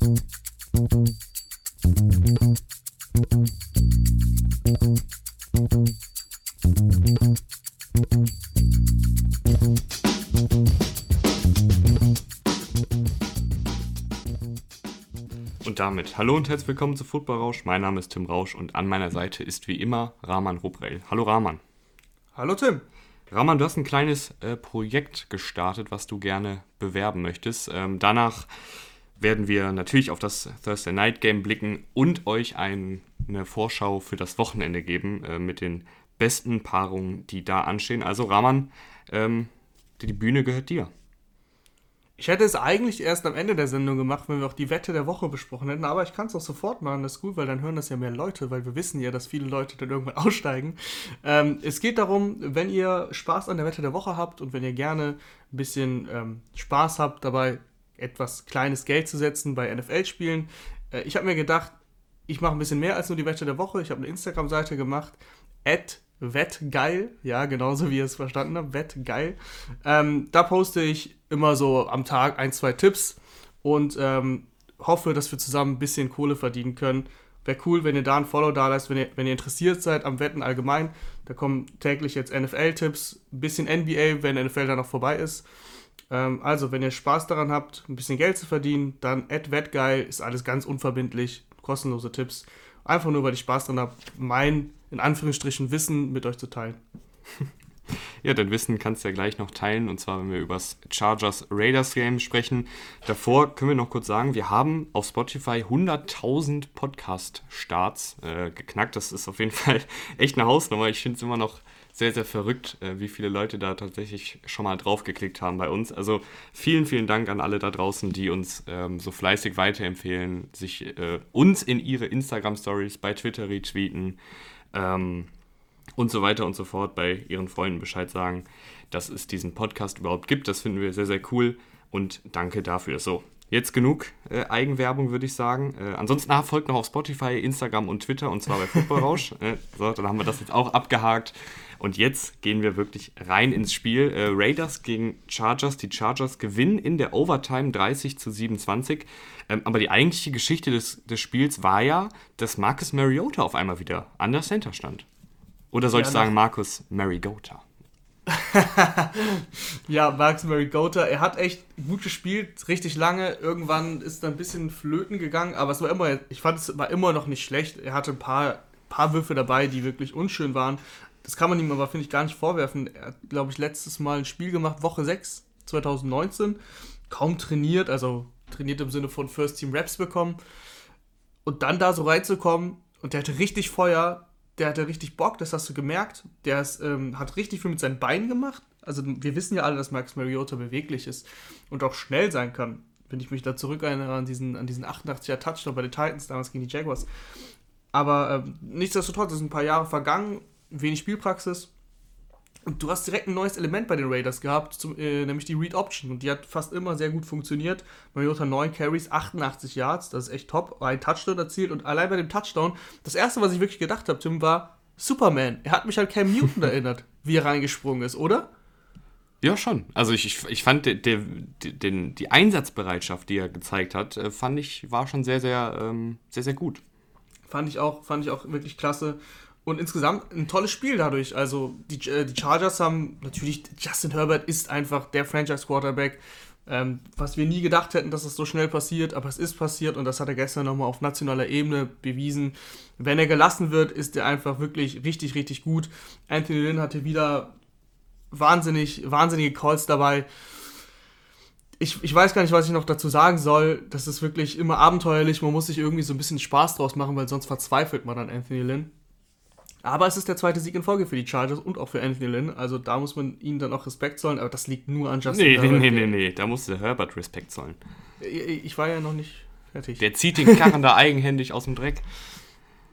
Und damit hallo und herzlich willkommen zu Football Rausch. Mein Name ist Tim Rausch und an meiner Seite ist wie immer Rahman Rubrell. Hallo Rahman. Hallo Tim. Rahman, du hast ein kleines äh, Projekt gestartet, was du gerne bewerben möchtest. Ähm, danach werden wir natürlich auf das Thursday Night Game blicken und euch ein, eine Vorschau für das Wochenende geben äh, mit den besten Paarungen, die da anstehen. Also Rahman, ähm, die Bühne gehört dir. Ich hätte es eigentlich erst am Ende der Sendung gemacht, wenn wir auch die Wette der Woche besprochen hätten, aber ich kann es auch sofort machen, das ist gut, weil dann hören das ja mehr Leute, weil wir wissen ja, dass viele Leute dann irgendwann aussteigen. Ähm, es geht darum, wenn ihr Spaß an der Wette der Woche habt und wenn ihr gerne ein bisschen ähm, Spaß habt, dabei etwas kleines Geld zu setzen bei NFL-Spielen. Äh, ich habe mir gedacht, ich mache ein bisschen mehr als nur die Wette der Woche. Ich habe eine Instagram-Seite gemacht, Wettgeil, ja, genauso wie ihr es verstanden habt, Wettgeil. Ähm, da poste ich immer so am Tag ein, zwei Tipps und ähm, hoffe, dass wir zusammen ein bisschen Kohle verdienen können. Wäre cool, wenn ihr da ein Follow da lasst, wenn ihr, wenn ihr interessiert seid am Wetten allgemein. Da kommen täglich jetzt NFL-Tipps, ein bisschen NBA, wenn NFL dann noch vorbei ist. Ähm, also, wenn ihr Spaß daran habt, ein bisschen Geld zu verdienen, dann Wettgeil ist alles ganz unverbindlich, kostenlose Tipps. Einfach nur, weil ich Spaß daran habe, mein in Anführungsstrichen Wissen mit euch zu teilen. Ja, dein Wissen kannst du ja gleich noch teilen und zwar, wenn wir über das Chargers Raiders Game sprechen. Davor können wir noch kurz sagen, wir haben auf Spotify 100.000 Podcast-Starts äh, geknackt. Das ist auf jeden Fall echt eine Hausnummer. Ich finde es immer noch sehr, sehr verrückt, äh, wie viele Leute da tatsächlich schon mal draufgeklickt haben bei uns. Also vielen, vielen Dank an alle da draußen, die uns ähm, so fleißig weiterempfehlen, sich äh, uns in ihre Instagram-Stories bei Twitter retweeten ähm, und so weiter und so fort bei ihren Freunden Bescheid sagen, dass es diesen Podcast überhaupt gibt. Das finden wir sehr, sehr cool und danke dafür. So, jetzt genug äh, Eigenwerbung, würde ich sagen. Äh, ansonsten ah, folgt noch auf Spotify, Instagram und Twitter und zwar bei Football Rausch. äh, so, dann haben wir das jetzt auch abgehakt. Und jetzt gehen wir wirklich rein ins Spiel. Äh, Raiders gegen Chargers. Die Chargers gewinnen in der Overtime 30 zu 27. Ähm, aber die eigentliche Geschichte des, des Spiels war ja, dass Marcus Mariota auf einmal wieder an der Center stand. Oder soll ja, ich sagen Marcus Mariota? ja, Marcus Mariota, er hat echt gut gespielt, richtig lange. Irgendwann ist er ein bisschen flöten gegangen, aber es war immer, ich fand es war immer noch nicht schlecht. Er hatte ein paar, paar Würfe dabei, die wirklich unschön waren. Das kann man ihm aber, finde ich, gar nicht vorwerfen. Er hat, glaube ich, letztes Mal ein Spiel gemacht, Woche 6, 2019. Kaum trainiert, also trainiert im Sinne von First Team Raps bekommen. Und dann da so reinzukommen und der hatte richtig Feuer, der hatte richtig Bock, das hast du gemerkt. Der ist, ähm, hat richtig viel mit seinen Beinen gemacht. Also wir wissen ja alle, dass Max Mariota beweglich ist und auch schnell sein kann. Wenn ich mich da zurück erinnere an diesen, an diesen 88er Touchdown bei den Titans damals gegen die Jaguars. Aber ähm, nichtsdestotrotz, es sind ein paar Jahre vergangen wenig Spielpraxis. Und du hast direkt ein neues Element bei den Raiders gehabt, zum, äh, nämlich die Read Option. Und die hat fast immer sehr gut funktioniert. Mariota 9 Carries, 88 Yards, das ist echt top. Ein Touchdown erzielt und allein bei dem Touchdown, das erste, was ich wirklich gedacht habe, Tim, war Superman. Er hat mich an Cam Newton erinnert, wie er reingesprungen ist, oder? Ja, schon. Also ich, ich, ich fand de, de, de, die Einsatzbereitschaft, die er gezeigt hat, äh, fand ich, war schon sehr, sehr, ähm, sehr, sehr gut. Fand ich auch, fand ich auch wirklich klasse. Und insgesamt ein tolles Spiel dadurch. Also die, äh, die Chargers haben natürlich, Justin Herbert ist einfach der Franchise-Quarterback, ähm, was wir nie gedacht hätten, dass es so schnell passiert, aber es ist passiert und das hat er gestern nochmal auf nationaler Ebene bewiesen. Wenn er gelassen wird, ist er einfach wirklich richtig, richtig gut. Anthony Lynn hatte wieder wahnsinnig, wahnsinnige Calls dabei. Ich, ich weiß gar nicht, was ich noch dazu sagen soll. Das ist wirklich immer abenteuerlich. Man muss sich irgendwie so ein bisschen Spaß draus machen, weil sonst verzweifelt man an Anthony Lynn. Aber es ist der zweite Sieg in Folge für die Chargers und auch für Anthony Lynn. Also da muss man ihnen dann auch Respekt zollen. Aber das liegt nur an Justin nee, Herbert. Nee, nee, nee, nee. Da musste Herbert Respekt zollen. Ich war ja noch nicht fertig. Der zieht den Karren da eigenhändig aus dem Dreck.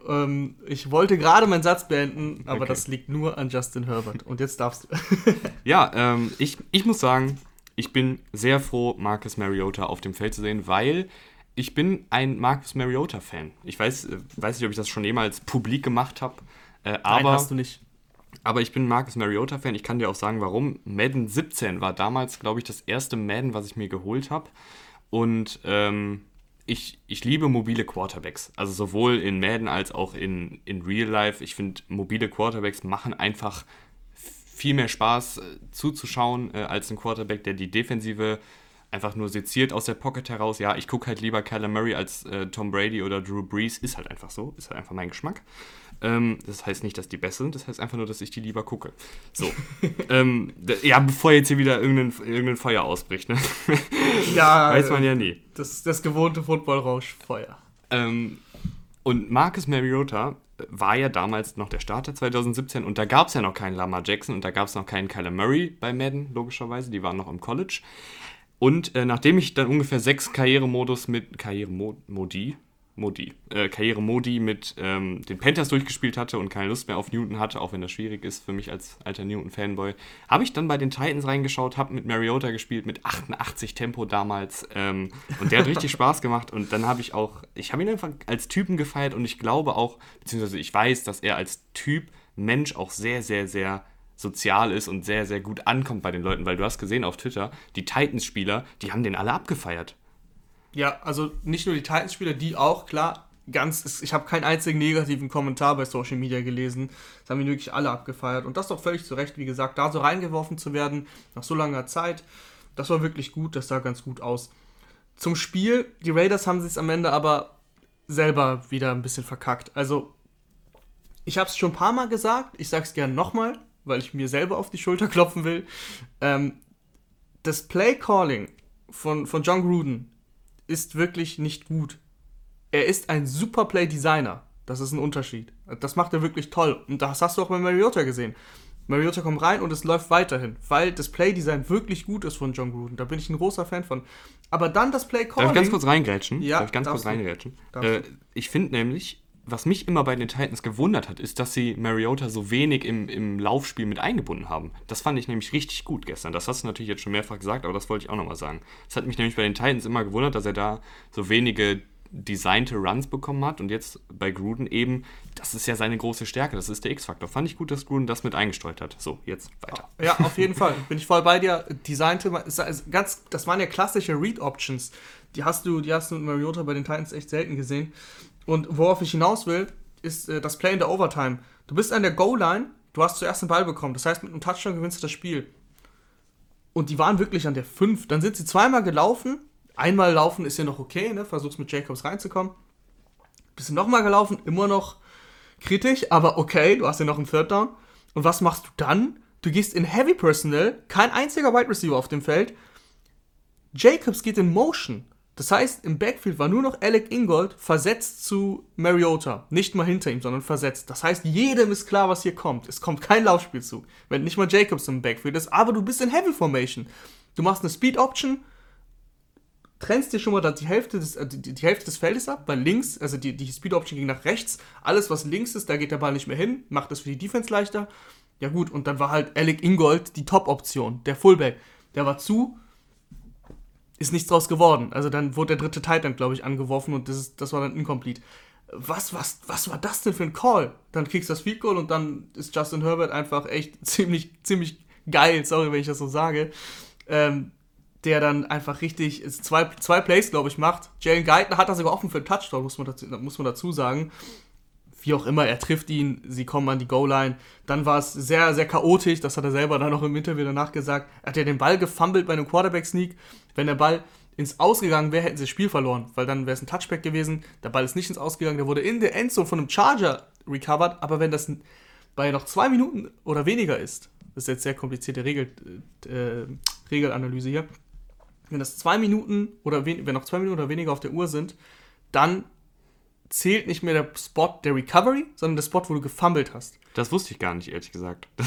Ähm, ich wollte gerade meinen Satz beenden, aber okay. das liegt nur an Justin Herbert. Und jetzt darfst du. ja, ähm, ich, ich muss sagen, ich bin sehr froh, Marcus Mariota auf dem Feld zu sehen, weil ich bin ein Marcus Mariota-Fan. Ich weiß, äh, weiß nicht, ob ich das schon jemals publik gemacht habe. Äh, aber, Nein, hast du nicht. Aber ich bin Marcus Mariota-Fan. Ich kann dir auch sagen, warum. Madden 17 war damals, glaube ich, das erste Madden, was ich mir geholt habe. Und ähm, ich, ich liebe mobile Quarterbacks. Also sowohl in Madden als auch in, in Real Life. Ich finde, mobile Quarterbacks machen einfach viel mehr Spaß äh, zuzuschauen äh, als ein Quarterback, der die Defensive einfach nur seziert aus der Pocket heraus. Ja, ich gucke halt lieber Kyler Murray als äh, Tom Brady oder Drew Brees. Ist halt einfach so. Ist halt einfach mein Geschmack. Ähm, das heißt nicht, dass die besser sind. Das heißt einfach nur, dass ich die lieber gucke. So. ähm, ja, bevor jetzt hier wieder irgendein, irgendein Feuer ausbricht. Ne? Ja. Weiß man ja nie. Das, das gewohnte Footballrauschfeuer. Ähm, und Marcus Mariota war ja damals noch der Starter 2017 und da gab es ja noch keinen Lamar Jackson und da gab es noch keinen Kyler Murray bei Madden, logischerweise. Die waren noch im College. Und äh, nachdem ich dann ungefähr sechs Karrieremodus mit Karrieremodi, Modi, äh, Karrieremodi mit ähm, den Panthers durchgespielt hatte und keine Lust mehr auf Newton hatte, auch wenn das schwierig ist für mich als alter Newton-Fanboy, habe ich dann bei den Titans reingeschaut, habe mit Mariota gespielt, mit 88 Tempo damals ähm, und der hat richtig Spaß gemacht. Und dann habe ich auch, ich habe ihn einfach als Typen gefeiert und ich glaube auch, beziehungsweise ich weiß, dass er als Typ Mensch auch sehr, sehr, sehr sozial ist und sehr, sehr gut ankommt bei den Leuten, weil du hast gesehen auf Twitter, die Titans-Spieler, die haben den alle abgefeiert. Ja, also nicht nur die Titans-Spieler, die auch, klar, ganz, ich habe keinen einzigen negativen Kommentar bei Social Media gelesen. Das haben die wirklich alle abgefeiert. Und das doch völlig zu Recht, wie gesagt, da so reingeworfen zu werden, nach so langer Zeit, das war wirklich gut, das sah ganz gut aus. Zum Spiel, die Raiders haben sich am Ende aber selber wieder ein bisschen verkackt. Also, ich habe es schon ein paar Mal gesagt, ich sage es gerne nochmal weil ich mir selber auf die Schulter klopfen will. Ähm, das Play-Calling von, von John Gruden ist wirklich nicht gut. Er ist ein super Play-Designer. Das ist ein Unterschied. Das macht er wirklich toll. Und das hast du auch bei Mariota gesehen. Mariota kommt rein und es läuft weiterhin, weil das Play-Design wirklich gut ist von John Gruden. Da bin ich ein großer Fan von. Aber dann das Play-Calling... Darf ich ganz kurz reingrätschen? Ja, Darf ich ganz kurz reingrätschen? Äh, ich finde nämlich, was mich immer bei den Titans gewundert hat, ist, dass sie Mariota so wenig im, im Laufspiel mit eingebunden haben. Das fand ich nämlich richtig gut gestern. Das hast du natürlich jetzt schon mehrfach gesagt, aber das wollte ich auch nochmal sagen. Es hat mich nämlich bei den Titans immer gewundert, dass er da so wenige designte Runs bekommen hat und jetzt bei Gruden eben, das ist ja seine große Stärke, das ist der X-Faktor. Fand ich gut, dass Gruden das mit eingestreut hat. So, jetzt weiter. Ja, auf jeden Fall. Bin ich voll bei dir. Designte, ganz, das waren ja klassische Read-Options. Die hast du, die hast du mit Mariota bei den Titans echt selten gesehen. Und worauf ich hinaus will, ist äh, das Play in der Overtime. Du bist an der Goal-Line, du hast zuerst den Ball bekommen. Das heißt, mit einem Touchdown gewinnst du das Spiel. Und die waren wirklich an der 5. Dann sind sie zweimal gelaufen. Einmal laufen ist ja noch okay, ne? Versuchst mit Jacobs reinzukommen. Bist du nochmal gelaufen, immer noch kritisch, aber okay, du hast ja noch einen Third Down. Und was machst du dann? Du gehst in Heavy Personnel, kein einziger Wide Receiver auf dem Feld. Jacobs geht in Motion. Das heißt, im Backfield war nur noch Alec Ingold versetzt zu Mariota. Nicht mal hinter ihm, sondern versetzt. Das heißt, jedem ist klar, was hier kommt. Es kommt kein Laufspielzug, wenn nicht mal Jacobs im Backfield ist, aber du bist in Heavy Formation. Du machst eine Speed Option, trennst dir schon mal die Hälfte des, äh, die, die, Hälfte des Feldes ab, weil links, also die, die Speed Option ging nach rechts. Alles, was links ist, da geht der Ball nicht mehr hin, macht das für die Defense leichter. Ja, gut, und dann war halt Alec Ingold die Top-Option, der Fullback. Der war zu ist nichts draus geworden. Also dann wurde der dritte Titan, glaube ich, angeworfen und das, ist, das war dann incomplete. Was, was, was war das denn für ein Call? Dann kriegst du das Field Goal und dann ist Justin Herbert einfach echt ziemlich, ziemlich geil, sorry, wenn ich das so sage. Ähm, der dann einfach richtig zwei, zwei Plays, glaube ich, macht. Jalen Guyton hat da sogar offen für einen Touchdown, muss man dazu, muss man dazu sagen wie auch immer, er trifft ihn, sie kommen an die Goal-Line. Dann war es sehr, sehr chaotisch, das hat er selber dann noch im Interview danach gesagt. Er hat ja den Ball gefummelt bei einem Quarterback-Sneak. Wenn der Ball ins Ausgegangen wäre, hätten sie das Spiel verloren, weil dann wäre es ein Touchback gewesen. Der Ball ist nicht ins Ausgegangen, der wurde in der Endzone von einem Charger recovered, aber wenn das bei noch zwei Minuten oder weniger ist, das ist jetzt sehr komplizierte Regel, äh, Regelanalyse hier, wenn das zwei Minuten oder wenn noch zwei Minuten oder weniger auf der Uhr sind, dann zählt nicht mehr der Spot der Recovery, sondern der Spot, wo du gefummelt hast. Das wusste ich gar nicht, ehrlich gesagt.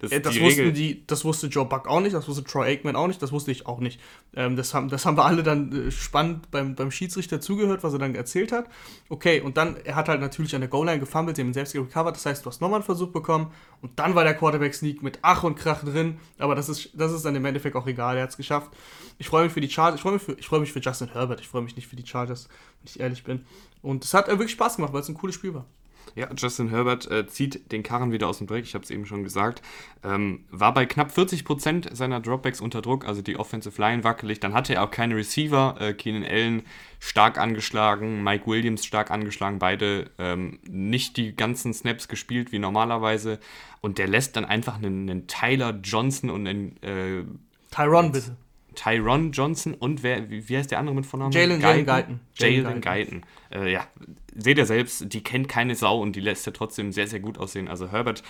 Das, das, das wussten die, das wusste Joe Buck auch nicht, das wusste Troy Aikman auch nicht, das wusste ich auch nicht. Ähm, das, haben, das haben wir alle dann äh, spannend beim, beim Schiedsrichter zugehört, was er dann erzählt hat. Okay, und dann, er hat halt natürlich an der Goal-Line gefummelt, sie haben ihn selbst gerecovert, das heißt, du hast nochmal einen Versuch bekommen und dann war der Quarterback-Sneak mit Ach und Krach drin, aber das ist, das ist dann im Endeffekt auch egal, er hat es geschafft. Ich freue mich für die Chargers, ich freue mich, für, ich freu mich für Justin Herbert, ich freue mich nicht für die Chargers, wenn ich ehrlich bin. Und es hat wirklich Spaß gemacht, weil es ein cooles Spiel war. Ja, Justin Herbert äh, zieht den Karren wieder aus dem Dreck, ich habe es eben schon gesagt. Ähm, war bei knapp 40% seiner Dropbacks unter Druck, also die Offensive Line wackelig. Dann hatte er auch keine Receiver. Äh, Keenan Allen stark angeschlagen, Mike Williams stark angeschlagen, beide ähm, nicht die ganzen Snaps gespielt wie normalerweise. Und der lässt dann einfach einen, einen Tyler Johnson und einen. Äh, Tyron, bitte. Tyron Johnson und wer, wie, heißt der andere mit Vornamen? Jalen Guyton. Jalen Guyton. Äh, ja, seht ihr selbst, die kennt keine Sau und die lässt ja trotzdem sehr, sehr gut aussehen. Also Herbert,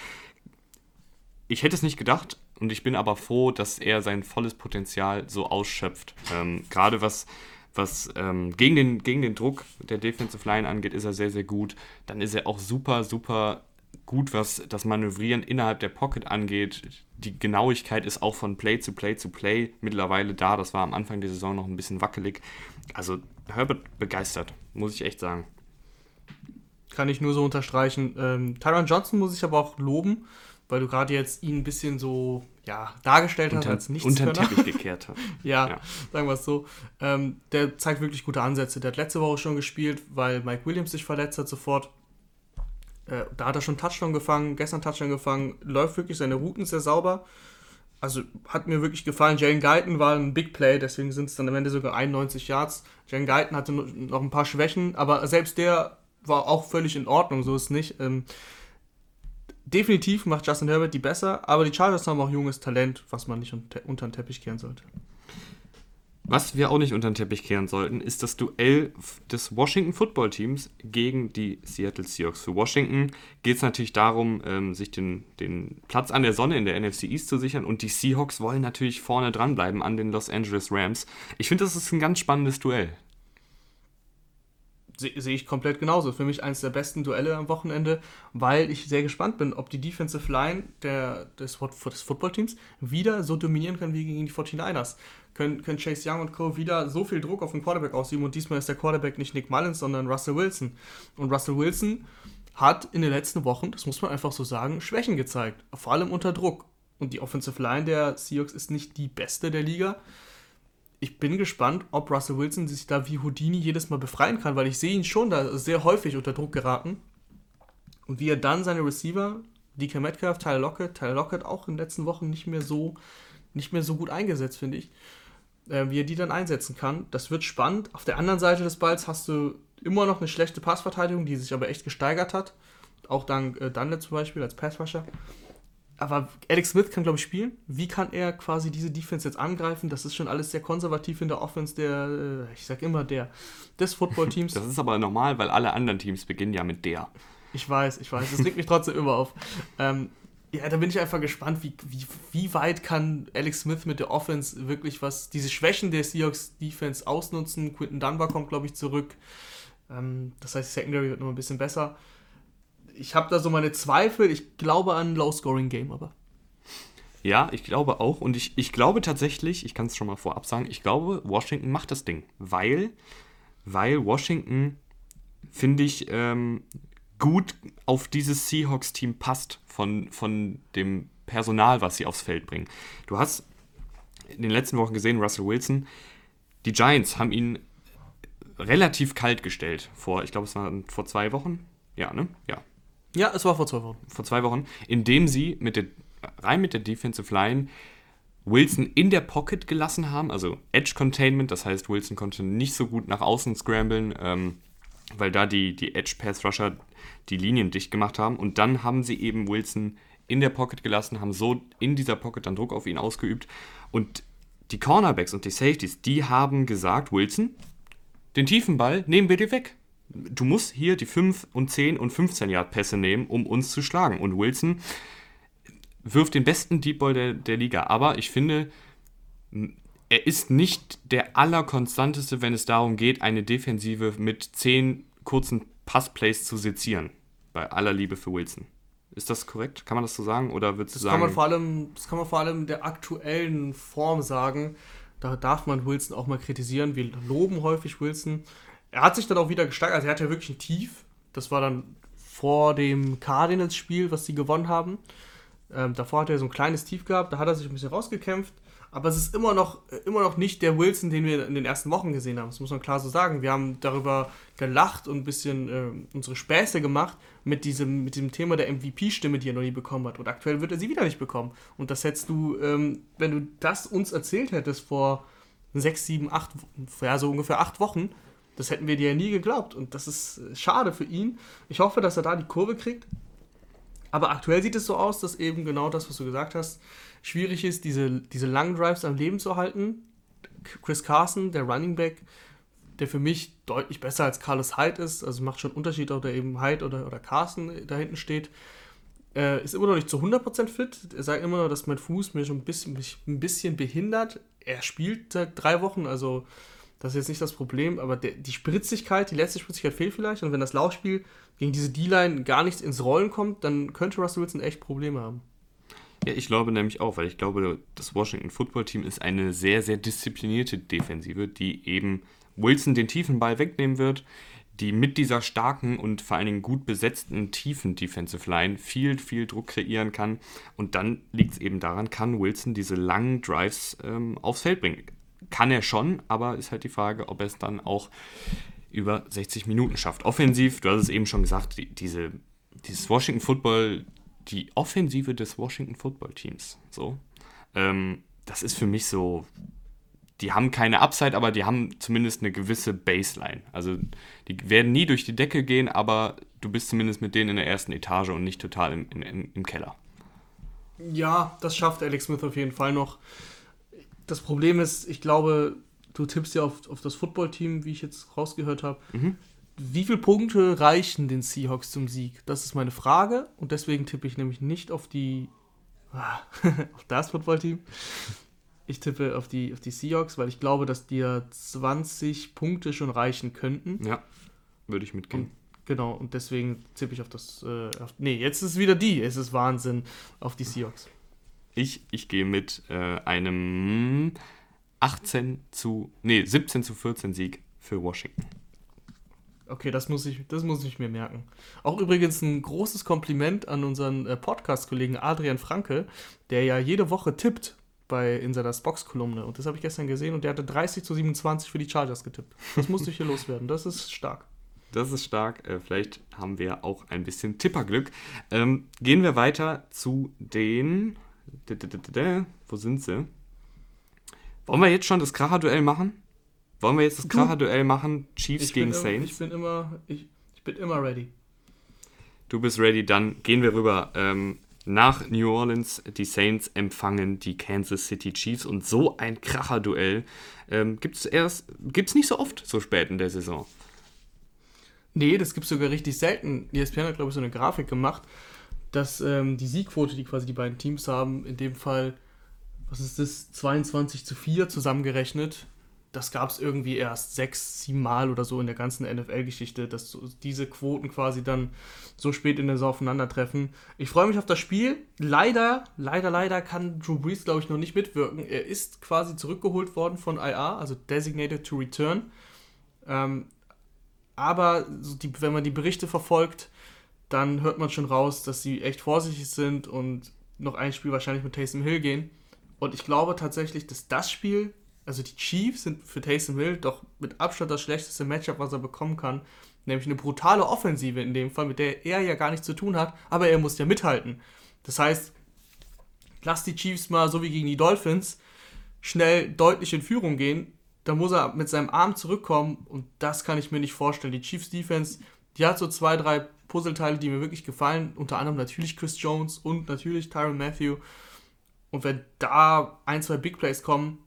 ich hätte es nicht gedacht und ich bin aber froh, dass er sein volles Potenzial so ausschöpft. Ähm, Gerade was, was ähm, gegen, den, gegen den Druck der Defensive Line angeht, ist er sehr, sehr gut. Dann ist er auch super, super gut, was das Manövrieren innerhalb der Pocket angeht. Die Genauigkeit ist auch von Play zu Play zu Play mittlerweile da. Das war am Anfang der Saison noch ein bisschen wackelig. Also Herbert begeistert, muss ich echt sagen. Kann ich nur so unterstreichen. Ähm, Tyron Johnson muss ich aber auch loben, weil du gerade jetzt ihn ein bisschen so ja, dargestellt unter, hast als nichts Unter den Teppich gekehrt hast. ja, ja, sagen wir es so. Ähm, der zeigt wirklich gute Ansätze. Der hat letzte Woche schon gespielt, weil Mike Williams sich verletzt hat sofort. Äh, da hat er schon Touchdown gefangen, gestern Touchdown gefangen, läuft wirklich seine Routen sehr sauber. Also hat mir wirklich gefallen. Jalen Guyton war ein Big Play, deswegen sind es dann am Ende sogar 91 Yards. Jalen Guyton hatte noch ein paar Schwächen, aber selbst der war auch völlig in Ordnung, so ist es nicht. Ähm, definitiv macht Justin Herbert die besser, aber die Chargers haben auch junges Talent, was man nicht unter den Teppich kehren sollte. Was wir auch nicht unter den Teppich kehren sollten, ist das Duell des Washington Football Teams gegen die Seattle Seahawks. Für Washington geht es natürlich darum, ähm, sich den, den Platz an der Sonne in der NFC East zu sichern und die Seahawks wollen natürlich vorne dranbleiben an den Los Angeles Rams. Ich finde, das ist ein ganz spannendes Duell. Sehe seh ich komplett genauso. Für mich eines der besten Duelle am Wochenende, weil ich sehr gespannt bin, ob die Defensive Line der, des, des Footballteams wieder so dominieren kann wie gegen die 49ers können, können Chase Young und Co. wieder so viel Druck auf den Quarterback ausüben und diesmal ist der Quarterback nicht Nick Mullins, sondern Russell Wilson. Und Russell Wilson hat in den letzten Wochen, das muss man einfach so sagen, Schwächen gezeigt, vor allem unter Druck. Und die Offensive Line der Seahawks ist nicht die beste der Liga. Ich bin gespannt, ob Russell Wilson sich da wie Houdini jedes Mal befreien kann, weil ich sehe ihn schon da sehr häufig unter Druck geraten. Und wie er dann seine Receiver, DK Metcalf, Tyler Lockett, Tyler Lockett auch in den letzten Wochen nicht mehr so, nicht mehr so gut eingesetzt, finde ich äh, wie er die dann einsetzen kann. Das wird spannend. Auf der anderen Seite des Balls hast du immer noch eine schlechte Passverteidigung, die sich aber echt gesteigert hat. Auch dank äh, Dunlap zum Beispiel als Passrusher. Aber Alex Smith kann, glaube ich, spielen. Wie kann er quasi diese Defense jetzt angreifen? Das ist schon alles sehr konservativ in der Offense der, äh, ich sag immer der, des Footballteams. Das ist aber normal, weil alle anderen Teams beginnen ja mit der. Ich weiß, ich weiß. Das regt mich trotzdem immer auf. Ähm, ja, da bin ich einfach gespannt, wie, wie, wie weit kann Alex Smith mit der Offense wirklich was, diese Schwächen der Seahawks Defense ausnutzen. Quinton Dunbar kommt, glaube ich, zurück. Ähm, das heißt, Secondary wird noch ein bisschen besser. Ich habe da so meine Zweifel. Ich glaube an ein Low-Scoring-Game, aber. Ja, ich glaube auch. Und ich, ich glaube tatsächlich, ich kann es schon mal vorab sagen, ich glaube, Washington macht das Ding. Weil, weil Washington, finde ich, ähm, gut auf dieses Seahawks-Team passt von, von dem Personal, was sie aufs Feld bringen. Du hast in den letzten Wochen gesehen, Russell Wilson, die Giants haben ihn relativ kalt gestellt vor, ich glaube, es waren vor zwei Wochen. Ja, ne? Ja. Ja, es war vor zwei Wochen. Vor zwei Wochen, indem sie mit der, rein mit der Defensive Line Wilson in der Pocket gelassen haben, also Edge Containment, das heißt, Wilson konnte nicht so gut nach außen scramblen. Ähm, weil da die, die Edge Pass Rusher die Linien dicht gemacht haben. Und dann haben sie eben Wilson in der Pocket gelassen, haben so in dieser Pocket dann Druck auf ihn ausgeübt. Und die Cornerbacks und die Safeties, die haben gesagt, Wilson, den tiefen Ball nehmen wir dir weg. Du musst hier die 5 und 10 und 15 Yard Pässe nehmen, um uns zu schlagen. Und Wilson wirft den besten Deep Ball der, der Liga. Aber ich finde, er ist nicht der allerkonstanteste, wenn es darum geht, eine Defensive mit zehn kurzen Passplays zu sezieren. Bei aller Liebe für Wilson. Ist das korrekt? Kann man das so sagen? Oder würdest das sagen? Kann man vor allem, das kann man vor allem der aktuellen Form sagen. Da darf man Wilson auch mal kritisieren. Wir loben häufig Wilson. Er hat sich dann auch wieder gesteigert. Also er hatte ja wirklich ein Tief. Das war dann vor dem Cardinals-Spiel, was sie gewonnen haben. Ähm, davor hat er so ein kleines Tief gehabt. Da hat er sich ein bisschen rausgekämpft. Aber es ist immer noch, immer noch nicht der Wilson, den wir in den ersten Wochen gesehen haben. Das muss man klar so sagen. Wir haben darüber gelacht und ein bisschen äh, unsere Späße gemacht mit diesem, mit diesem Thema der MVP-Stimme, die er noch nie bekommen hat. Und aktuell wird er sie wieder nicht bekommen. Und das hättest du, ähm, wenn du das uns erzählt hättest vor sechs, sieben, acht, ja, so ungefähr acht Wochen, das hätten wir dir ja nie geglaubt. Und das ist äh, schade für ihn. Ich hoffe, dass er da die Kurve kriegt. Aber aktuell sieht es so aus, dass eben genau das, was du gesagt hast, schwierig ist, diese, diese langen Drives am Leben zu halten. Chris Carson, der Running Back, der für mich deutlich besser als Carlos Hyde ist, also macht schon Unterschied, ob der eben Hyde oder, oder Carson da hinten steht, äh, ist immer noch nicht zu 100% fit. Er sagt immer noch, dass mein Fuß mir schon ein bisschen, mich ein bisschen behindert. Er spielt seit drei Wochen, also das ist jetzt nicht das Problem, aber der, die Spritzigkeit, die letzte Spritzigkeit fehlt vielleicht. Und wenn das Laufspiel gegen diese D-Line gar nicht ins Rollen kommt, dann könnte Russell Wilson echt Probleme haben. Ja, ich glaube nämlich auch, weil ich glaube, das Washington Football Team ist eine sehr, sehr disziplinierte Defensive, die eben Wilson den tiefen Ball wegnehmen wird, die mit dieser starken und vor allen Dingen gut besetzten tiefen Defensive Line viel, viel Druck kreieren kann. Und dann liegt es eben daran, kann Wilson diese langen Drives ähm, aufs Feld bringen. Kann er schon, aber ist halt die Frage, ob er es dann auch über 60 Minuten schafft. Offensiv, du hast es eben schon gesagt, die, diese, dieses Washington Football die Offensive des Washington Football Teams. So. Ähm, das ist für mich so, die haben keine Upside, aber die haben zumindest eine gewisse Baseline. Also die werden nie durch die Decke gehen, aber du bist zumindest mit denen in der ersten Etage und nicht total im, im, im Keller. Ja, das schafft Alex Smith auf jeden Fall noch. Das Problem ist, ich glaube, du tippst ja auf, auf das Footballteam, wie ich jetzt rausgehört habe. Mhm wie viele Punkte reichen den Seahawks zum Sieg? Das ist meine Frage und deswegen tippe ich nämlich nicht auf die auf das Footballteam. Ich tippe auf die, auf die Seahawks, weil ich glaube, dass dir 20 Punkte schon reichen könnten. Ja, würde ich mitgehen. Und, genau, und deswegen tippe ich auf das. Äh, auf, nee, jetzt ist es wieder die. Es ist Wahnsinn auf die Seahawks. Ich, ich gehe mit äh, einem 18 zu. Nee, 17 zu 14 Sieg für Washington. Okay, das muss ich, das muss ich mir merken. Auch übrigens ein großes Kompliment an unseren äh, Podcast-Kollegen Adrian Franke, der ja jede Woche tippt bei Insiders Box-Kolumne. Und das habe ich gestern gesehen und der hatte 30 zu 27 für die Chargers getippt. Das musste ich hier loswerden. Das ist stark. Das ist stark. Äh, vielleicht haben wir auch ein bisschen Tipperglück. Ähm, gehen wir weiter zu den. Wo sind sie? Wollen wir jetzt schon das Kracher-Duell machen? Wollen wir jetzt das Kracher-Duell machen? Chiefs ich gegen Saints? Ich bin immer, ich, ich, bin immer ready. Du bist ready, dann gehen wir rüber ähm, nach New Orleans. Die Saints empfangen die Kansas City Chiefs und so ein Kracher-Duell ähm, gibt es erst, gibt's nicht so oft so spät in der Saison. Nee, das gibt es sogar richtig selten. ESPN hat, glaube ich, so eine Grafik gemacht, dass ähm, die Siegquote, die quasi die beiden Teams haben, in dem Fall, was ist das, 22 zu 4 zusammengerechnet, das gab es irgendwie erst sechs, sieben Mal oder so in der ganzen NFL-Geschichte, dass diese Quoten quasi dann so spät in der Saison aufeinandertreffen. Ich freue mich auf das Spiel. Leider, leider, leider kann Drew Brees, glaube ich, noch nicht mitwirken. Er ist quasi zurückgeholt worden von IR, also Designated to Return. Ähm, aber so die, wenn man die Berichte verfolgt, dann hört man schon raus, dass sie echt vorsichtig sind und noch ein Spiel wahrscheinlich mit Taysom Hill gehen. Und ich glaube tatsächlich, dass das Spiel also die Chiefs sind für Taysom Hill doch mit Abstand das schlechteste Matchup, was er bekommen kann. Nämlich eine brutale Offensive in dem Fall, mit der er ja gar nichts zu tun hat, aber er muss ja mithalten. Das heißt, lass die Chiefs mal so wie gegen die Dolphins schnell deutlich in Führung gehen, dann muss er mit seinem Arm zurückkommen und das kann ich mir nicht vorstellen. Die Chiefs Defense, die hat so zwei, drei Puzzleteile, die mir wirklich gefallen, unter anderem natürlich Chris Jones und natürlich Tyron Matthew. Und wenn da ein, zwei Big Plays kommen,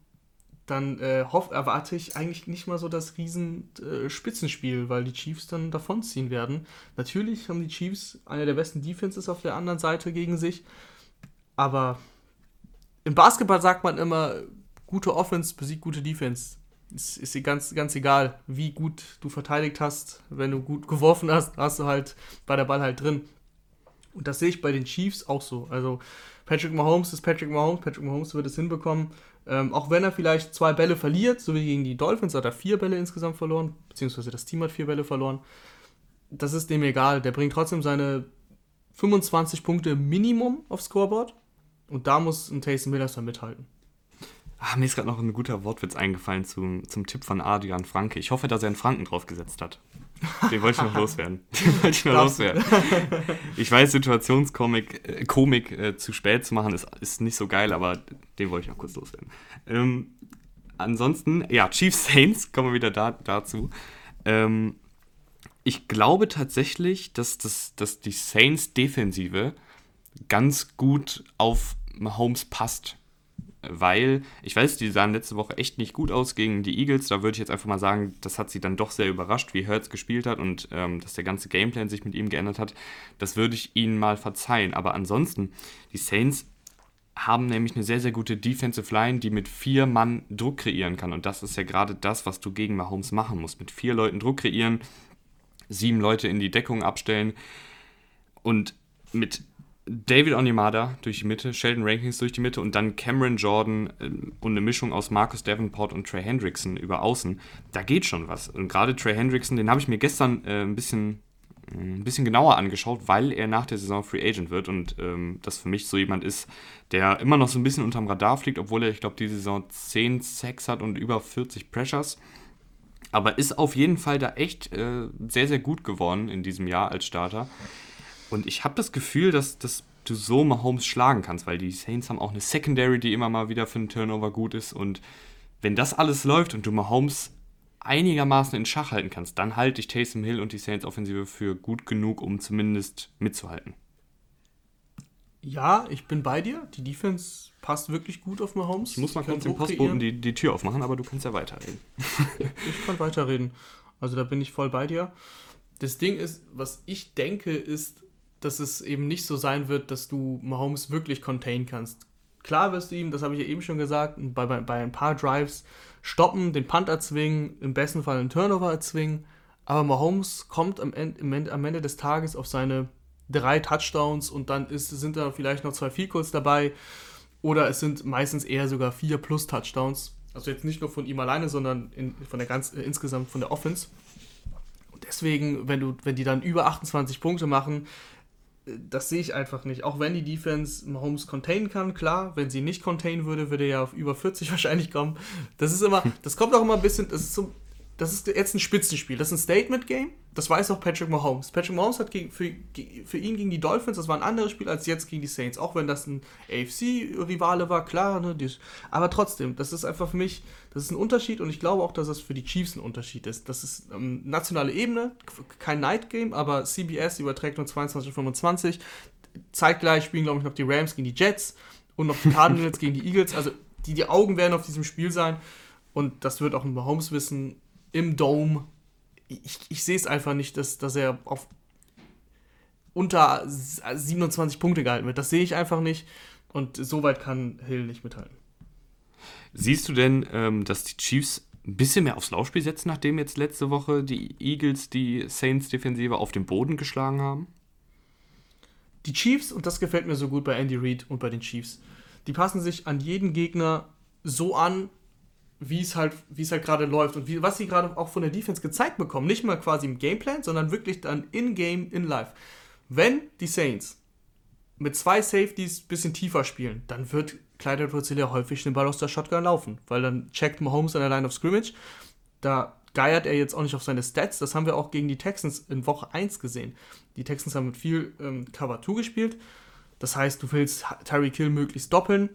dann äh, hoff, erwarte ich eigentlich nicht mal so das riesen äh, Spitzenspiel, weil die Chiefs dann davonziehen werden. Natürlich haben die Chiefs eine der besten Defenses auf der anderen Seite gegen sich, aber im Basketball sagt man immer, gute Offense besiegt gute Defense. Es ist ganz, ganz egal, wie gut du verteidigt hast. Wenn du gut geworfen hast, hast du halt bei der Ball halt drin. Und das sehe ich bei den Chiefs auch so. Also Patrick Mahomes ist Patrick Mahomes. Patrick Mahomes wird es hinbekommen. Ähm, auch wenn er vielleicht zwei Bälle verliert, so wie gegen die Dolphins, hat er vier Bälle insgesamt verloren, beziehungsweise das Team hat vier Bälle verloren. Das ist dem egal. Der bringt trotzdem seine 25 Punkte Minimum aufs Scoreboard. Und da muss ein Taysom Hill erstmal mithalten. Ah, mir ist gerade noch ein guter Wortwitz eingefallen zum, zum Tipp von Adrian Franke. Ich hoffe, dass er einen Franken draufgesetzt hat. Den wollte ich noch loswerden. Den wollte ich noch loswerden. Ich weiß, Situationskomik äh, Komik, äh, zu spät zu machen, ist, ist nicht so geil, aber den wollte ich noch kurz loswerden. Ähm, ansonsten, ja, Chiefs Saints, kommen wir wieder da, dazu. Ähm, ich glaube tatsächlich, dass, das, dass die Saints-Defensive ganz gut auf Mahomes passt weil ich weiß, die sahen letzte Woche echt nicht gut aus gegen die Eagles. Da würde ich jetzt einfach mal sagen, das hat sie dann doch sehr überrascht, wie Hurts gespielt hat und ähm, dass der ganze Gameplan sich mit ihm geändert hat. Das würde ich ihnen mal verzeihen. Aber ansonsten, die Saints haben nämlich eine sehr, sehr gute Defensive Line, die mit vier Mann Druck kreieren kann. Und das ist ja gerade das, was du gegen Mahomes machen musst. Mit vier Leuten Druck kreieren, sieben Leute in die Deckung abstellen und mit David Onimada durch die Mitte, Sheldon Rankings durch die Mitte und dann Cameron Jordan äh, und eine Mischung aus Marcus Davenport und Trey Hendrickson über Außen. Da geht schon was. Und gerade Trey Hendrickson, den habe ich mir gestern äh, ein bisschen ein bisschen genauer angeschaut, weil er nach der Saison Free Agent wird und ähm, das für mich so jemand ist, der immer noch so ein bisschen unterm Radar fliegt, obwohl er, ich glaube, diese Saison 10 Sacks hat und über 40 Pressures. Aber ist auf jeden Fall da echt äh, sehr, sehr gut geworden in diesem Jahr als Starter. Und ich habe das Gefühl, dass, dass du so Mahomes schlagen kannst, weil die Saints haben auch eine Secondary, die immer mal wieder für einen Turnover gut ist. Und wenn das alles läuft und du Mahomes einigermaßen in Schach halten kannst, dann halte ich Taysom Hill und die Saints Offensive für gut genug, um zumindest mitzuhalten. Ja, ich bin bei dir. Die Defense passt wirklich gut auf Mahomes. Ich muss mal kurz dem Postboten die, die Tür aufmachen, aber du kannst ja weiterreden. ich kann weiterreden. Also da bin ich voll bei dir. Das Ding ist, was ich denke, ist, dass es eben nicht so sein wird, dass du Mahomes wirklich contain kannst. Klar wirst du ihm, das habe ich ja eben schon gesagt, bei, bei, bei ein paar Drives stoppen, den Punt erzwingen, im besten Fall einen Turnover erzwingen. Aber Mahomes kommt am Ende, am Ende des Tages auf seine drei Touchdowns und dann ist, sind da vielleicht noch zwei Field dabei. Oder es sind meistens eher sogar vier plus Touchdowns. Also jetzt nicht nur von ihm alleine, sondern in, von der ganz, äh, insgesamt von der Offense. Und deswegen, wenn du, wenn die dann über 28 Punkte machen, das sehe ich einfach nicht. Auch wenn die Defense Mahomes containen kann, klar, wenn sie nicht containen würde, würde er ja auf über 40 wahrscheinlich kommen. Das ist immer, das kommt auch immer ein bisschen, das ist so, das ist jetzt ein Spitzenspiel. Das ist ein Statement-Game. Das weiß auch Patrick Mahomes. Patrick Mahomes hat gegen, für, für ihn gegen die Dolphins, das war ein anderes Spiel als jetzt gegen die Saints. Auch wenn das ein AFC-Rivale war, klar. Ne, aber trotzdem, das ist einfach für mich, das ist ein Unterschied und ich glaube auch, dass das für die Chiefs ein Unterschied ist. Das ist ähm, nationale Ebene, kein Night-Game, aber CBS überträgt nur 22 und 25. Zeitgleich spielen, glaube ich, noch die Rams gegen die Jets und noch die Cardinals gegen die Eagles. Also die, die Augen werden auf diesem Spiel sein. Und das wird auch ein Mahomes wissen, im Dome. Ich, ich sehe es einfach nicht, dass, dass er auf unter 27 Punkte gehalten wird. Das sehe ich einfach nicht. Und so weit kann Hill nicht mithalten. Siehst du denn, ähm, dass die Chiefs ein bisschen mehr aufs Laufspiel setzen, nachdem jetzt letzte Woche die Eagles die Saints-Defensive auf den Boden geschlagen haben? Die Chiefs, und das gefällt mir so gut bei Andy Reid und bei den Chiefs, die passen sich an jeden Gegner so an, wie es halt, halt gerade läuft und wie, was sie gerade auch von der Defense gezeigt bekommen. Nicht mal quasi im Gameplan, sondern wirklich dann in-game, in-live. Wenn die Saints mit zwei Safeties ein bisschen tiefer spielen, dann wird Clyde Edwards häufig den Ball aus der Shotgun laufen, weil dann checkt Mahomes an der Line of Scrimmage. Da geiert er jetzt auch nicht auf seine Stats. Das haben wir auch gegen die Texans in Woche 1 gesehen. Die Texans haben mit viel ähm, Cover 2 gespielt. Das heißt, du willst Tyreek Hill möglichst doppeln,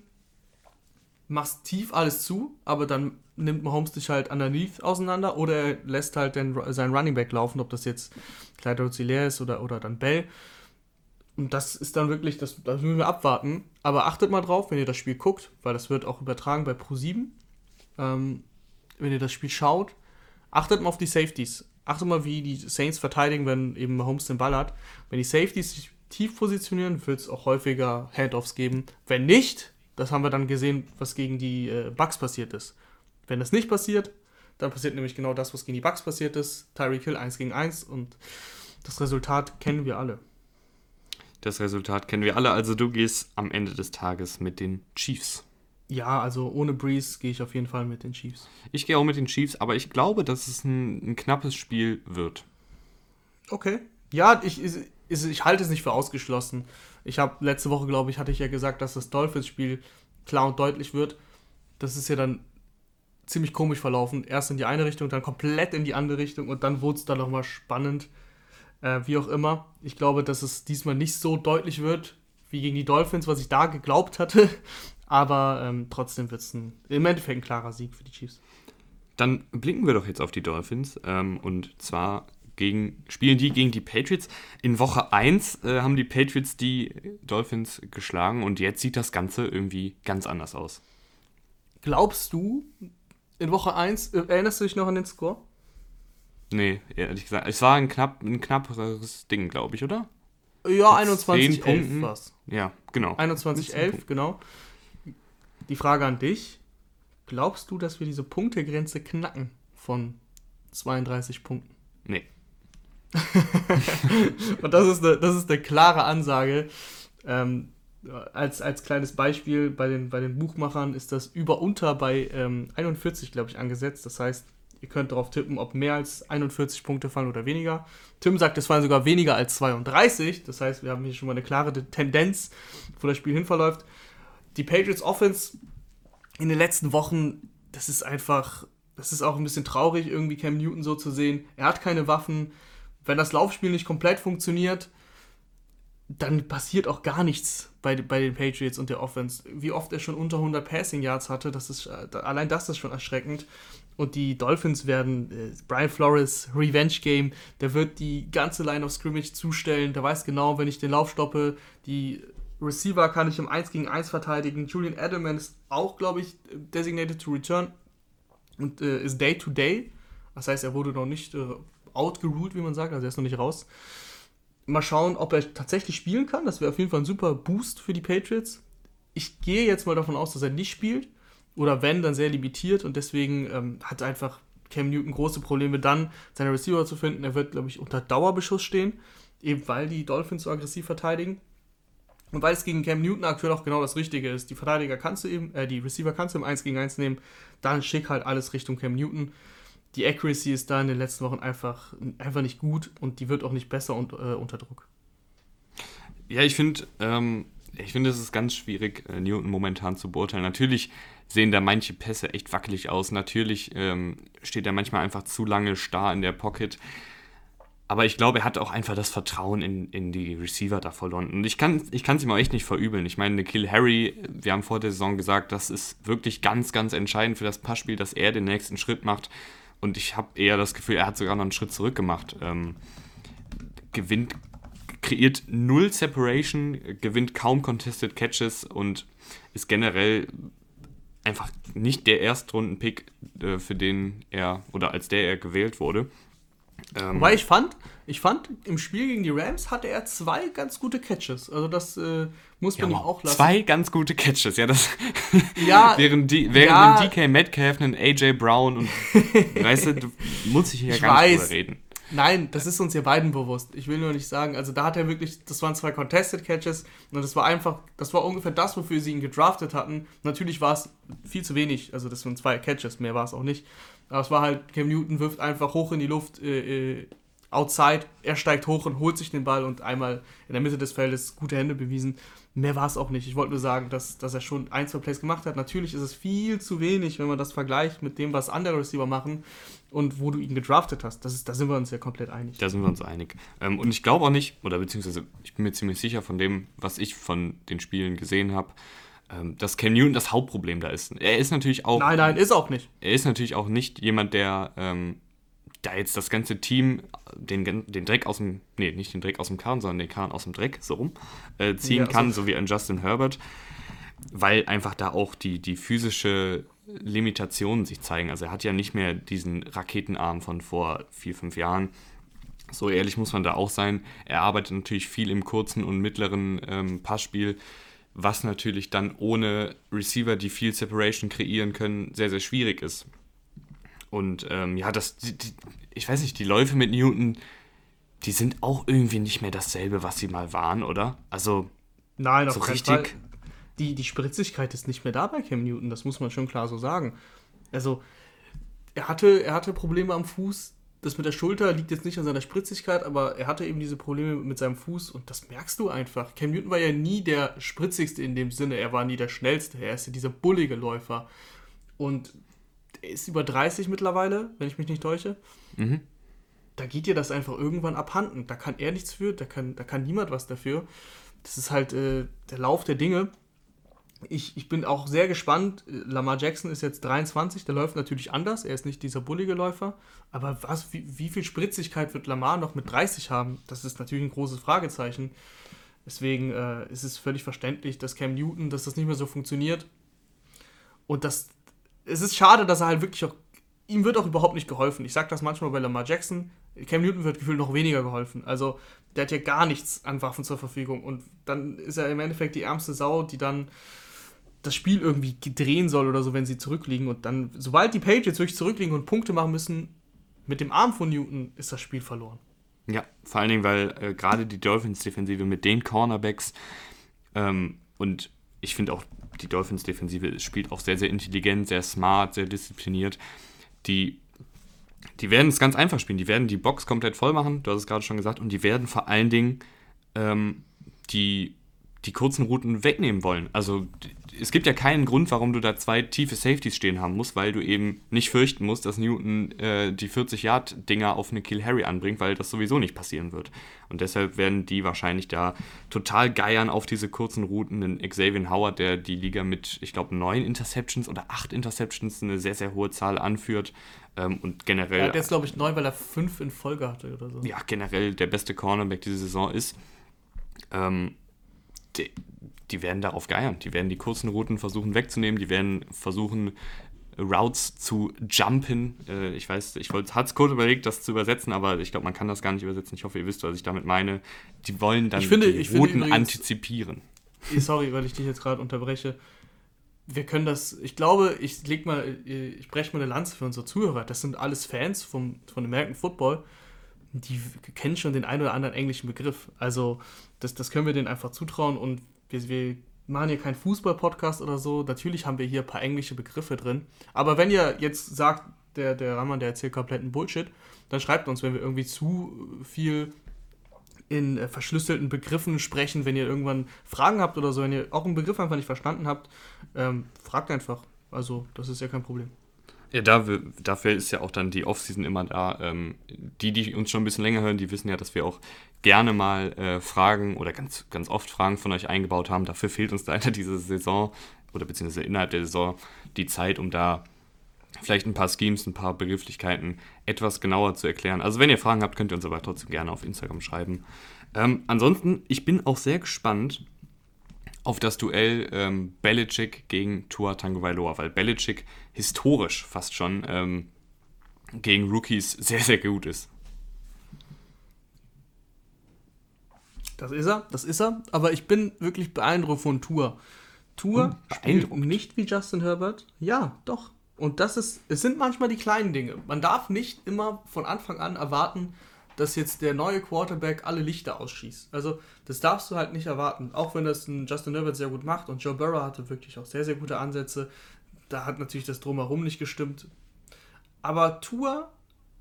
machst tief alles zu, aber dann nimmt Mahomes dich halt underneath auseinander oder er lässt halt den, seinen Running Back laufen, ob das jetzt Clyde Rozillaire ist oder, oder dann Bell. Und das ist dann wirklich, das, das müssen wir abwarten. Aber achtet mal drauf, wenn ihr das Spiel guckt, weil das wird auch übertragen bei Pro7. Ähm, wenn ihr das Spiel schaut, achtet mal auf die Safeties. Achtet mal, wie die Saints verteidigen, wenn eben Mahomes den Ball hat. Wenn die Safeties sich tief positionieren, wird es auch häufiger Handoffs geben. Wenn nicht, das haben wir dann gesehen, was gegen die äh, Bucks passiert ist. Wenn das nicht passiert, dann passiert nämlich genau das, was gegen die Bucks passiert ist. Tyreek Hill 1 gegen 1 und das Resultat kennen wir alle. Das Resultat kennen wir alle, also du gehst am Ende des Tages mit den Chiefs. Ja, also ohne Breeze gehe ich auf jeden Fall mit den Chiefs. Ich gehe auch mit den Chiefs, aber ich glaube, dass es ein, ein knappes Spiel wird. Okay. Ja, ich, ich, ich halte es nicht für ausgeschlossen. Ich habe letzte Woche, glaube ich, hatte ich ja gesagt, dass das Dolphins-Spiel klar und deutlich wird. das ist ja dann ziemlich komisch verlaufen. Erst in die eine Richtung, dann komplett in die andere Richtung und dann wurde es dann nochmal spannend. Äh, wie auch immer. Ich glaube, dass es diesmal nicht so deutlich wird wie gegen die Dolphins, was ich da geglaubt hatte. Aber ähm, trotzdem wird es im Endeffekt ein klarer Sieg für die Chiefs. Dann blicken wir doch jetzt auf die Dolphins. Ähm, und zwar gegen, spielen die gegen die Patriots. In Woche 1 äh, haben die Patriots die Dolphins geschlagen und jetzt sieht das Ganze irgendwie ganz anders aus. Glaubst du, in Woche 1, äh, erinnerst du dich noch an den Score? Nee, ehrlich gesagt. Es war ein, knapp, ein knapperes Ding, glaube ich, oder? Ja, 21-11 war Ja, genau. 21-11, genau. Die Frage an dich. Glaubst du, dass wir diese Punktegrenze knacken von 32 Punkten? Nee. Und das ist eine, das ist eine klare Ansage. Ähm, als, als kleines Beispiel bei den, bei den Buchmachern ist das über-unter bei ähm, 41, glaube ich, angesetzt. Das heißt, ihr könnt darauf tippen, ob mehr als 41 Punkte fallen oder weniger. Tim sagt, es fallen sogar weniger als 32. Das heißt, wir haben hier schon mal eine klare Tendenz, wo das Spiel hinverläuft. Die Patriots Offense in den letzten Wochen, das ist einfach, das ist auch ein bisschen traurig, irgendwie Cam Newton so zu sehen. Er hat keine Waffen. Wenn das Laufspiel nicht komplett funktioniert, dann passiert auch gar nichts bei, bei den Patriots und der Offense. Wie oft er schon unter 100 Passing Yards hatte, das ist, äh, allein das ist schon erschreckend. Und die Dolphins werden, äh, Brian Flores, Revenge Game, der wird die ganze Line of Scrimmage zustellen. Der weiß genau, wenn ich den Lauf stoppe, die Receiver kann ich im 1 gegen 1 verteidigen. Julian Edelman ist auch, glaube ich, designated to return und äh, ist Day to Day. Das heißt, er wurde noch nicht äh, outgeruled, wie man sagt, also er ist noch nicht raus. Mal schauen, ob er tatsächlich spielen kann. Das wäre auf jeden Fall ein super Boost für die Patriots. Ich gehe jetzt mal davon aus, dass er nicht spielt. Oder wenn, dann sehr limitiert. Und deswegen ähm, hat einfach Cam Newton große Probleme, dann seine Receiver zu finden. Er wird, glaube ich, unter Dauerbeschuss stehen. Eben weil die Dolphins so aggressiv verteidigen. Und weil es gegen Cam Newton aktuell auch genau das Richtige ist. Die Verteidiger kannst du eben, äh, die Receiver kannst du im 1 gegen 1 nehmen. Dann schick halt alles Richtung Cam Newton die Accuracy ist da in den letzten Wochen einfach, einfach nicht gut und die wird auch nicht besser und, äh, unter Druck. Ja, ich finde, ähm, ich finde, es ist ganz schwierig, äh, Newton momentan zu beurteilen. Natürlich sehen da manche Pässe echt wackelig aus. Natürlich ähm, steht er manchmal einfach zu lange starr in der Pocket. Aber ich glaube, er hat auch einfach das Vertrauen in, in die Receiver da verloren. Und ich kann es ich ihm auch echt nicht verübeln. Ich meine, Kill Harry, wir haben vor der Saison gesagt, das ist wirklich ganz, ganz entscheidend für das Passspiel, dass er den nächsten Schritt macht. Und ich habe eher das Gefühl, er hat sogar noch einen Schritt zurück gemacht. Ähm, gewinnt, kreiert null Separation, gewinnt kaum Contested Catches und ist generell einfach nicht der Erstrunden-Pick, äh, für den er oder als der er gewählt wurde. Ähm, Wobei ich fand, ich fand, im Spiel gegen die Rams hatte er zwei ganz gute Catches. Also das äh, muss man ja, ihm auch lassen. Zwei ganz gute Catches, ja. Das ja, während die, während ja, DK Metcalf einen AJ Brown und weißt du, du musst dich hier ja gar weiß. nicht drüber reden. Nein, das ist uns ja beiden bewusst. Ich will nur nicht sagen, also da hat er wirklich, das waren zwei Contested Catches und das war einfach, das war ungefähr das, wofür sie ihn gedraftet hatten. Natürlich war es viel zu wenig, also das waren zwei Catches, mehr war es auch nicht. Aber es war halt, Cam Newton wirft einfach hoch in die Luft, äh, äh, outside, er steigt hoch und holt sich den Ball und einmal in der Mitte des Feldes gute Hände bewiesen. Mehr war es auch nicht. Ich wollte nur sagen, dass, dass er schon ein, zwei Plays gemacht hat. Natürlich ist es viel zu wenig, wenn man das vergleicht mit dem, was andere Receiver machen und wo du ihn gedraftet hast. Das ist, da sind wir uns ja komplett einig. Da sind wir uns einig. Ähm, und ich glaube auch nicht, oder beziehungsweise ich bin mir ziemlich sicher von dem, was ich von den Spielen gesehen habe, dass Cam Newton das Hauptproblem da ist. Er ist natürlich auch. Nein, nein, ist auch nicht. Er ist natürlich auch nicht jemand, der ähm, da jetzt das ganze Team den, den Dreck aus dem. Nee, nicht den Dreck aus dem Kahn, sondern den Kahn aus dem Dreck, so rum, äh, ziehen ja, kann, also so wie ein Justin Herbert. Weil einfach da auch die, die physische Limitationen sich zeigen. Also er hat ja nicht mehr diesen Raketenarm von vor vier, fünf Jahren. So ehrlich muss man da auch sein. Er arbeitet natürlich viel im kurzen und mittleren ähm, Passspiel was natürlich dann ohne Receiver, die viel Separation kreieren können, sehr, sehr schwierig ist. Und ähm, ja, das, die, die, ich weiß nicht, die Läufe mit Newton, die sind auch irgendwie nicht mehr dasselbe, was sie mal waren, oder? Also, Nein, so richtig. Fall. Die, die Spritzigkeit ist nicht mehr da bei Cam Newton, das muss man schon klar so sagen. Also, er hatte, er hatte Probleme am Fuß, das mit der Schulter liegt jetzt nicht an seiner Spritzigkeit, aber er hatte eben diese Probleme mit seinem Fuß und das merkst du einfach. Cam Newton war ja nie der spritzigste in dem Sinne, er war nie der schnellste, er ist ja dieser bullige Läufer. Und er ist über 30 mittlerweile, wenn ich mich nicht täusche. Mhm. Da geht dir das einfach irgendwann abhanden. Da kann er nichts für, da kann, da kann niemand was dafür. Das ist halt äh, der Lauf der Dinge. Ich, ich bin auch sehr gespannt. Lamar Jackson ist jetzt 23, der läuft natürlich anders. Er ist nicht dieser bullige Läufer. Aber was, wie, wie viel Spritzigkeit wird Lamar noch mit 30 haben? Das ist natürlich ein großes Fragezeichen. Deswegen äh, ist es völlig verständlich, dass Cam Newton, dass das nicht mehr so funktioniert. Und das, es ist schade, dass er halt wirklich auch, ihm wird auch überhaupt nicht geholfen. Ich sage das manchmal bei Lamar Jackson. Cam Newton wird gefühlt noch weniger geholfen. Also der hat ja gar nichts an Waffen zur Verfügung. Und dann ist er im Endeffekt die ärmste Sau, die dann das Spiel irgendwie drehen soll oder so, wenn sie zurückliegen. Und dann, sobald die Patriots wirklich zurückliegen und Punkte machen müssen, mit dem Arm von Newton ist das Spiel verloren. Ja, vor allen Dingen, weil äh, gerade die Dolphins-Defensive mit den Cornerbacks ähm, und ich finde auch, die Dolphins-Defensive spielt auch sehr, sehr intelligent, sehr smart, sehr diszipliniert. Die, die werden es ganz einfach spielen. Die werden die Box komplett voll machen, du hast es gerade schon gesagt, und die werden vor allen Dingen ähm, die die kurzen Routen wegnehmen wollen. Also es gibt ja keinen Grund, warum du da zwei tiefe Safeties stehen haben musst, weil du eben nicht fürchten musst, dass Newton äh, die 40-Yard-Dinger auf eine Kill Harry anbringt, weil das sowieso nicht passieren wird. Und deshalb werden die wahrscheinlich da total geiern auf diese kurzen Routen. Ein Xavier Howard, der die Liga mit, ich glaube, neun Interceptions oder acht Interceptions, eine sehr, sehr hohe Zahl anführt. Ähm, und generell. Er hat jetzt, glaube ich, neun, weil er fünf in Folge hatte oder so. Ja, generell der beste Cornerback diese Saison ist. Ähm, die, werden darauf geiern. Die werden die kurzen Routen versuchen wegzunehmen, die werden versuchen, Routes zu jumpen. Äh, ich weiß, ich hatte es kurz überlegt, das zu übersetzen, aber ich glaube, man kann das gar nicht übersetzen. Ich hoffe, ihr wisst, was ich damit meine. Die wollen dann finde, die Routen übrigens, antizipieren. Sorry, weil ich dich jetzt gerade unterbreche. Wir können das, ich glaube, ich leg mal, ich breche mal eine Lanze für unsere Zuhörer. Das sind alles Fans vom, von American Football die kennen schon den einen oder anderen englischen Begriff. Also das, das können wir denen einfach zutrauen und wir, wir machen hier keinen Fußball-Podcast oder so. Natürlich haben wir hier ein paar englische Begriffe drin. Aber wenn ihr jetzt sagt, der, der Rahman, der erzählt kompletten Bullshit, dann schreibt uns, wenn wir irgendwie zu viel in äh, verschlüsselten Begriffen sprechen, wenn ihr irgendwann Fragen habt oder so, wenn ihr auch einen Begriff einfach nicht verstanden habt, ähm, fragt einfach. Also, das ist ja kein Problem. Ja, da, dafür ist ja auch dann die Offseason immer da. Ähm, die, die uns schon ein bisschen länger hören, die wissen ja, dass wir auch gerne mal äh, Fragen oder ganz, ganz oft Fragen von euch eingebaut haben. Dafür fehlt uns leider diese Saison oder beziehungsweise innerhalb der Saison die Zeit, um da vielleicht ein paar Schemes, ein paar Begrifflichkeiten etwas genauer zu erklären. Also wenn ihr Fragen habt, könnt ihr uns aber trotzdem gerne auf Instagram schreiben. Ähm, ansonsten, ich bin auch sehr gespannt, auf das Duell ähm, Belichick gegen Tua Tagovailoa, weil Belichick historisch fast schon ähm, gegen Rookies sehr, sehr gut ist. Das ist er, das ist er. Aber ich bin wirklich beeindruckt von Tua. Tua hm, spielt nicht wie Justin Herbert. Ja, doch. Und das ist, es sind manchmal die kleinen Dinge. Man darf nicht immer von Anfang an erwarten, dass jetzt der neue Quarterback alle Lichter ausschießt. Also das darfst du halt nicht erwarten. Auch wenn das ein Justin Herbert sehr gut macht und Joe Burrow hatte wirklich auch sehr, sehr gute Ansätze. Da hat natürlich das Drumherum nicht gestimmt. Aber Tour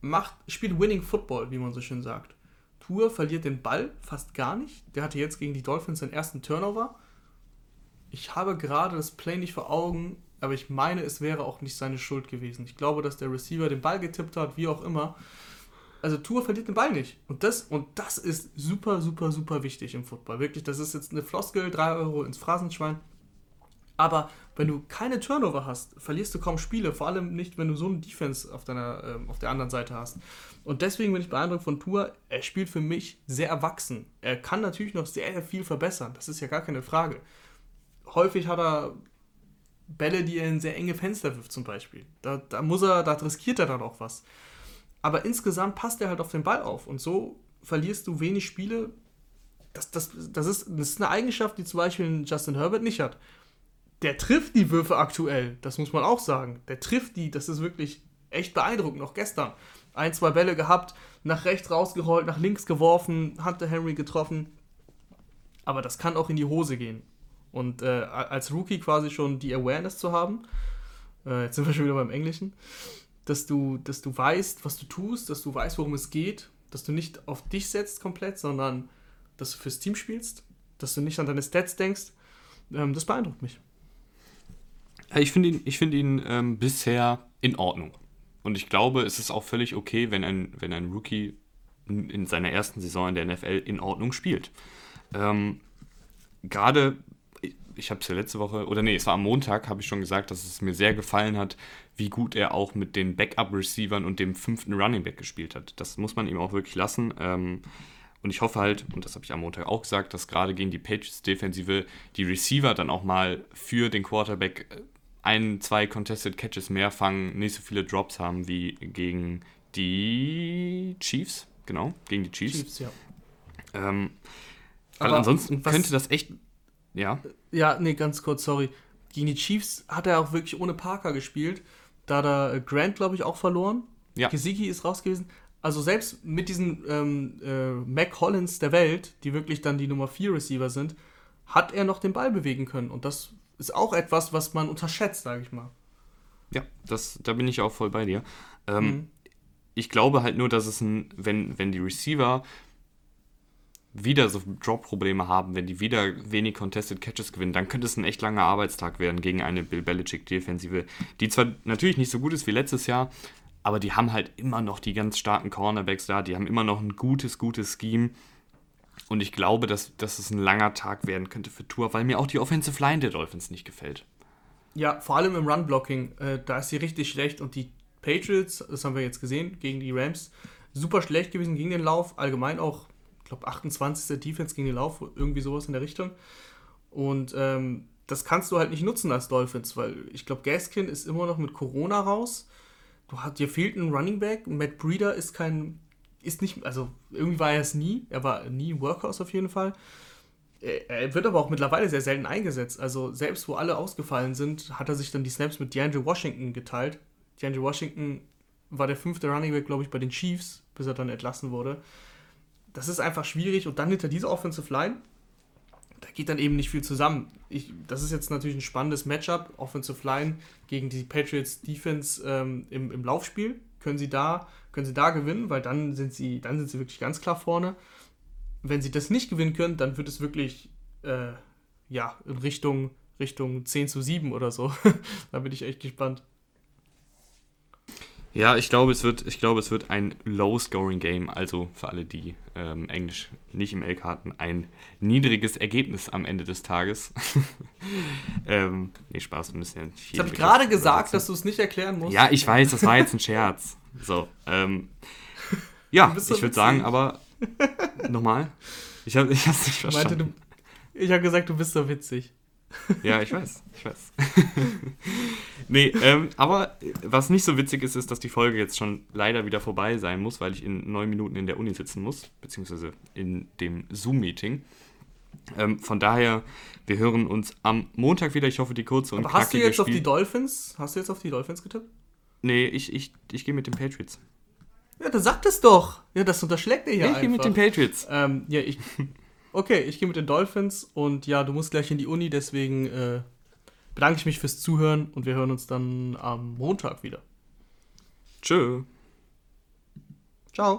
macht, spielt Winning Football, wie man so schön sagt. Tour verliert den Ball fast gar nicht. Der hatte jetzt gegen die Dolphins seinen ersten Turnover. Ich habe gerade das Play nicht vor Augen, aber ich meine, es wäre auch nicht seine Schuld gewesen. Ich glaube, dass der Receiver den Ball getippt hat, wie auch immer also Tour verliert den Ball nicht. Und das, und das ist super, super, super wichtig im Football. Wirklich, das ist jetzt eine Floskel, 3 Euro ins Phrasenschwein. Aber wenn du keine Turnover hast, verlierst du kaum Spiele, vor allem nicht, wenn du so eine Defense auf, deiner, ähm, auf der anderen Seite hast. Und deswegen bin ich beeindruckt von Tour. Er spielt für mich sehr erwachsen. Er kann natürlich noch sehr, sehr viel verbessern. Das ist ja gar keine Frage. Häufig hat er Bälle, die er in sehr enge Fenster wirft, zum Beispiel. Da, da muss er, da riskiert er dann auch was. Aber insgesamt passt er halt auf den Ball auf. Und so verlierst du wenig Spiele. Das, das, das, ist, das ist eine Eigenschaft, die zum Beispiel Justin Herbert nicht hat. Der trifft die Würfe aktuell, das muss man auch sagen. Der trifft die, das ist wirklich echt beeindruckend. Noch gestern ein, zwei Bälle gehabt, nach rechts rausgerollt, nach links geworfen, Hunter Henry getroffen. Aber das kann auch in die Hose gehen. Und äh, als Rookie quasi schon die Awareness zu haben, äh, jetzt sind wir schon wieder beim Englischen, dass du, dass du weißt, was du tust, dass du weißt, worum es geht, dass du nicht auf dich setzt komplett, sondern dass du fürs Team spielst, dass du nicht an deine Stats denkst. Ähm, das beeindruckt mich. Ich finde ihn, find ihn ähm, bisher in Ordnung. Und ich glaube, es ist auch völlig okay, wenn ein, wenn ein Rookie in seiner ersten Saison in der NFL in Ordnung spielt. Ähm, Gerade, ich habe es ja letzte Woche, oder nee, es war am Montag, habe ich schon gesagt, dass es mir sehr gefallen hat, wie gut er auch mit den Backup-Receivern und dem fünften Running Back gespielt hat. Das muss man ihm auch wirklich lassen. Ähm, und ich hoffe halt, und das habe ich am Montag auch gesagt, dass gerade gegen die Patriots-Defensive die Receiver dann auch mal für den Quarterback äh, ein, zwei Contested Catches mehr fangen, nicht so viele Drops haben wie gegen die Chiefs. Genau, gegen die Chiefs. Chiefs ja. Ähm, weil ansonsten was, könnte das echt. Ja. Ja, nee, ganz kurz, sorry. Gegen die Chiefs hat er auch wirklich ohne Parker gespielt. Da da äh, Grant, glaube ich, auch verloren. Ja. Gesicki ist raus gewesen. Also selbst mit diesen ähm, äh, Mac Collins der Welt, die wirklich dann die Nummer 4 Receiver sind, hat er noch den Ball bewegen können. Und das ist auch etwas, was man unterschätzt, sage ich mal. Ja, das, da bin ich auch voll bei dir. Ähm, mhm. Ich glaube halt nur, dass es ein, wenn, wenn die Receiver wieder so Drop-Probleme haben, wenn die wieder wenig Contested Catches gewinnen, dann könnte es ein echt langer Arbeitstag werden gegen eine Bill Belichick-Defensive, die zwar natürlich nicht so gut ist wie letztes Jahr, aber die haben halt immer noch die ganz starken Cornerbacks da, die haben immer noch ein gutes, gutes Scheme. Und ich glaube, dass, dass es ein langer Tag werden könnte für Tour, weil mir auch die Offensive Line der Dolphins nicht gefällt. Ja, vor allem im Run-Blocking, äh, da ist sie richtig schlecht und die Patriots, das haben wir jetzt gesehen, gegen die Rams, super schlecht gewesen gegen den Lauf, allgemein auch, glaube, 28. Defense gegen den Lauf, irgendwie sowas in der Richtung. Und ähm, das kannst du halt nicht nutzen als Dolphins, weil ich glaube, Gaskin ist immer noch mit Corona raus. Du hast, dir fehlt ein Running Back. Matt Breeder ist kein ist nicht, also irgendwie war er es nie. Er war nie ein Workhorse auf jeden Fall. Er wird aber auch mittlerweile sehr selten eingesetzt. Also selbst wo alle ausgefallen sind, hat er sich dann die Snaps mit DeAndre Washington geteilt. DeAndre Washington war der fünfte Running Back, glaube ich, bei den Chiefs, bis er dann entlassen wurde. Das ist einfach schwierig. Und dann hinter dieser Offensive Line, da geht dann eben nicht viel zusammen. Ich, das ist jetzt natürlich ein spannendes Matchup, Offensive Line gegen die Patriots Defense ähm, im, im Laufspiel. Können sie da können sie da gewinnen, weil dann sind sie, dann sind sie wirklich ganz klar vorne. Wenn sie das nicht gewinnen können, dann wird es wirklich äh, ja, in Richtung, Richtung 10 zu 7 oder so. da bin ich echt gespannt. Ja, ich glaube, es wird, ich glaube, es wird ein Low-Scoring-Game, also für alle, die ähm, Englisch nicht im LK hatten, ein niedriges Ergebnis am Ende des Tages. ähm, nee, Spaß, wir müssen ja viel. Ich habe gerade gesagt, dass du es nicht erklären musst. Ja, ich weiß, das war jetzt ein Scherz. So, ähm, ja, ich würde sagen, aber nochmal. Ich habe es nicht verstanden. Meinte, du, ich habe gesagt, du bist so witzig. Ja, ich weiß, ich weiß. nee, ähm, aber was nicht so witzig ist, ist, dass die Folge jetzt schon leider wieder vorbei sein muss, weil ich in neun Minuten in der Uni sitzen muss, beziehungsweise in dem Zoom-Meeting. Ähm, von daher, wir hören uns am Montag wieder. Ich hoffe, die kurze und aber Hast du jetzt Spiel auf die Dolphins? Hast du jetzt auf die Dolphins getippt? Nee, ich, ich, ich gehe mit den Patriots. Ja, dann sagt es doch. Ja, das unterschlägt ihr ja, Ich gehe mit den Patriots. Ähm, ja, ich. Okay, ich gehe mit den Dolphins und ja, du musst gleich in die Uni, deswegen äh, bedanke ich mich fürs Zuhören und wir hören uns dann am Montag wieder. Tschö.